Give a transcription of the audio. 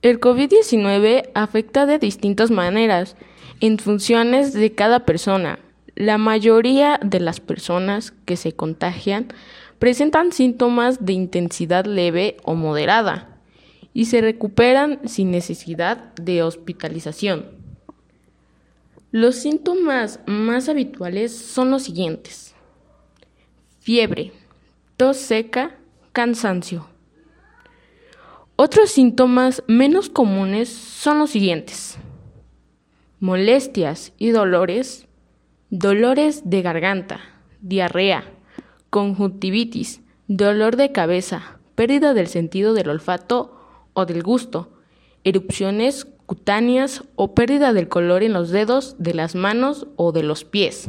El COVID-19 afecta de distintas maneras en funciones de cada persona. La mayoría de las personas que se contagian presentan síntomas de intensidad leve o moderada y se recuperan sin necesidad de hospitalización. Los síntomas más habituales son los siguientes. Fiebre, tos seca, cansancio. Otros síntomas menos comunes son los siguientes. Molestias y dolores, dolores de garganta, diarrea, conjuntivitis, dolor de cabeza, pérdida del sentido del olfato o del gusto, erupciones cutáneas o pérdida del color en los dedos de las manos o de los pies.